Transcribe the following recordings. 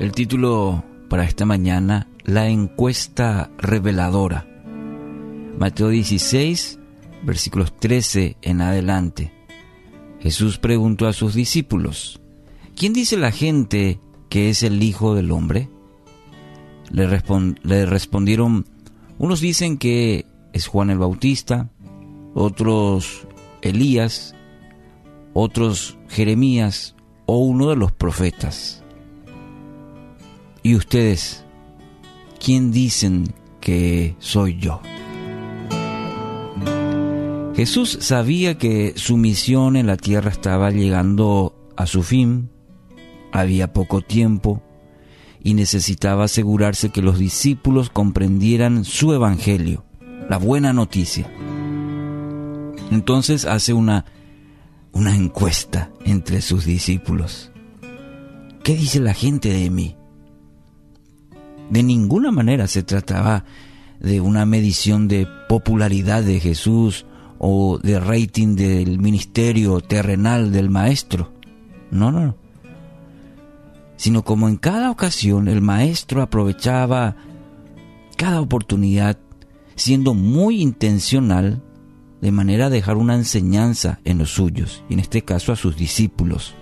El título para esta mañana, la encuesta reveladora. Mateo 16, versículos 13 en adelante. Jesús preguntó a sus discípulos, ¿quién dice la gente que es el Hijo del Hombre? Le, respondieron, unos dicen que es Juan el Bautista, otros Elías, otros Jeremías o uno de los profetas. ¿Y ustedes? ¿Quién dicen que soy yo? Jesús sabía que su misión en la tierra estaba llegando a su fin, había poco tiempo y necesitaba asegurarse que los discípulos comprendieran su evangelio, la buena noticia. Entonces hace una, una encuesta entre sus discípulos. ¿Qué dice la gente de mí? De ninguna manera se trataba de una medición de popularidad de Jesús o de rating del ministerio terrenal del maestro. No, no, no. Sino como en cada ocasión el maestro aprovechaba cada oportunidad siendo muy intencional de manera a dejar una enseñanza en los suyos, y en este caso a sus discípulos.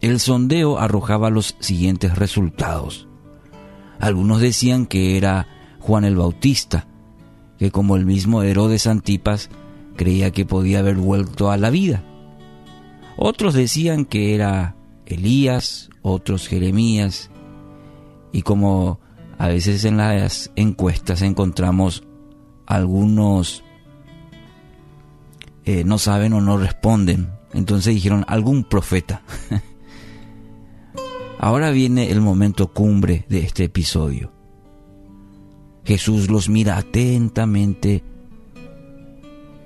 El sondeo arrojaba los siguientes resultados. Algunos decían que era Juan el Bautista, que como el mismo Herodes Antipas creía que podía haber vuelto a la vida. Otros decían que era Elías, otros Jeremías, y como a veces en las encuestas encontramos algunos eh, no saben o no responden, entonces dijeron algún profeta. Ahora viene el momento cumbre de este episodio. Jesús los mira atentamente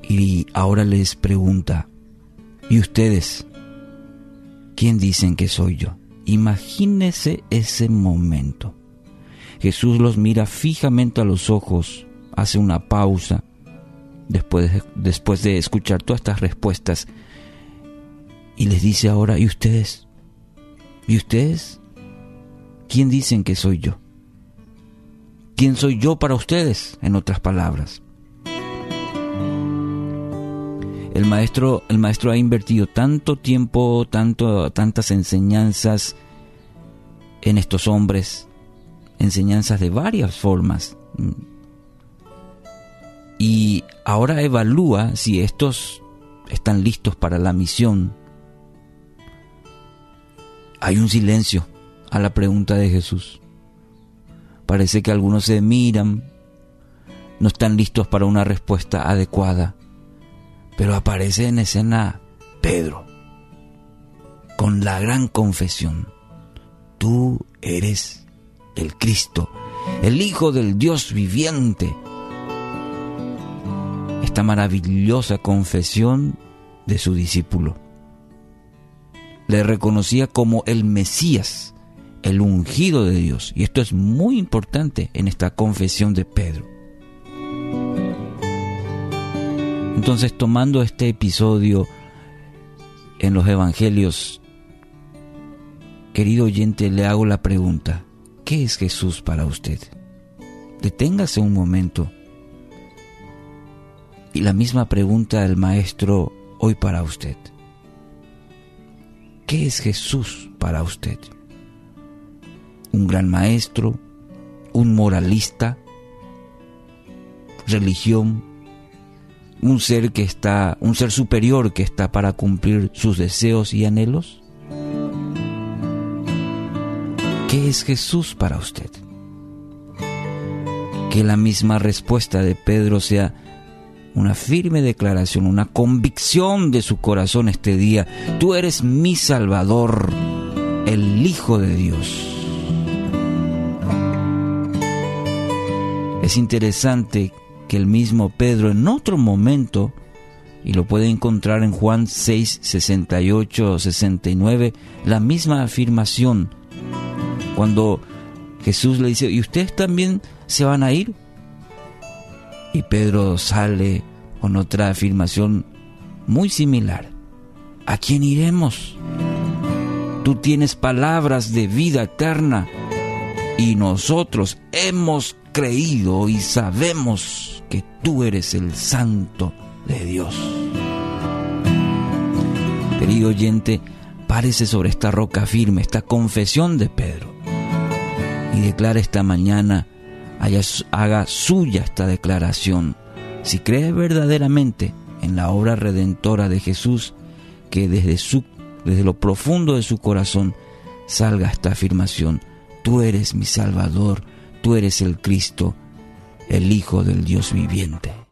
y ahora les pregunta, ¿y ustedes? ¿Quién dicen que soy yo? Imagínese ese momento. Jesús los mira fijamente a los ojos, hace una pausa después de, después de escuchar todas estas respuestas y les dice ahora, ¿y ustedes? ¿Y ustedes? ¿Quién dicen que soy yo? ¿Quién soy yo para ustedes? En otras palabras. El maestro, el maestro ha invertido tanto tiempo, tanto, tantas enseñanzas en estos hombres, enseñanzas de varias formas. Y ahora evalúa si estos están listos para la misión. Hay un silencio a la pregunta de Jesús. Parece que algunos se miran, no están listos para una respuesta adecuada. Pero aparece en escena Pedro, con la gran confesión. Tú eres el Cristo, el Hijo del Dios viviente. Esta maravillosa confesión de su discípulo. Le reconocía como el Mesías, el ungido de Dios. Y esto es muy importante en esta confesión de Pedro. Entonces, tomando este episodio en los Evangelios, querido oyente, le hago la pregunta, ¿qué es Jesús para usted? Deténgase un momento. Y la misma pregunta del Maestro hoy para usted. ¿Qué es Jesús para usted? un gran maestro, un moralista, religión, un ser que está, un ser superior que está para cumplir sus deseos y anhelos? ¿Qué es Jesús para usted? Que la misma respuesta de Pedro sea una firme declaración, una convicción de su corazón este día. Tú eres mi Salvador, el Hijo de Dios. Es interesante que el mismo Pedro en otro momento, y lo puede encontrar en Juan 6, 68, 69, la misma afirmación, cuando Jesús le dice, ¿y ustedes también se van a ir? Y Pedro sale con otra afirmación muy similar. ¿A quién iremos? Tú tienes palabras de vida eterna y nosotros hemos creído y sabemos que tú eres el santo de Dios. Querido oyente, párese sobre esta roca firme, esta confesión de Pedro, y declara esta mañana, haga suya esta declaración. Si cree verdaderamente en la obra redentora de Jesús, que desde, su, desde lo profundo de su corazón salga esta afirmación, tú eres mi Salvador, tú eres el Cristo, el Hijo del Dios viviente.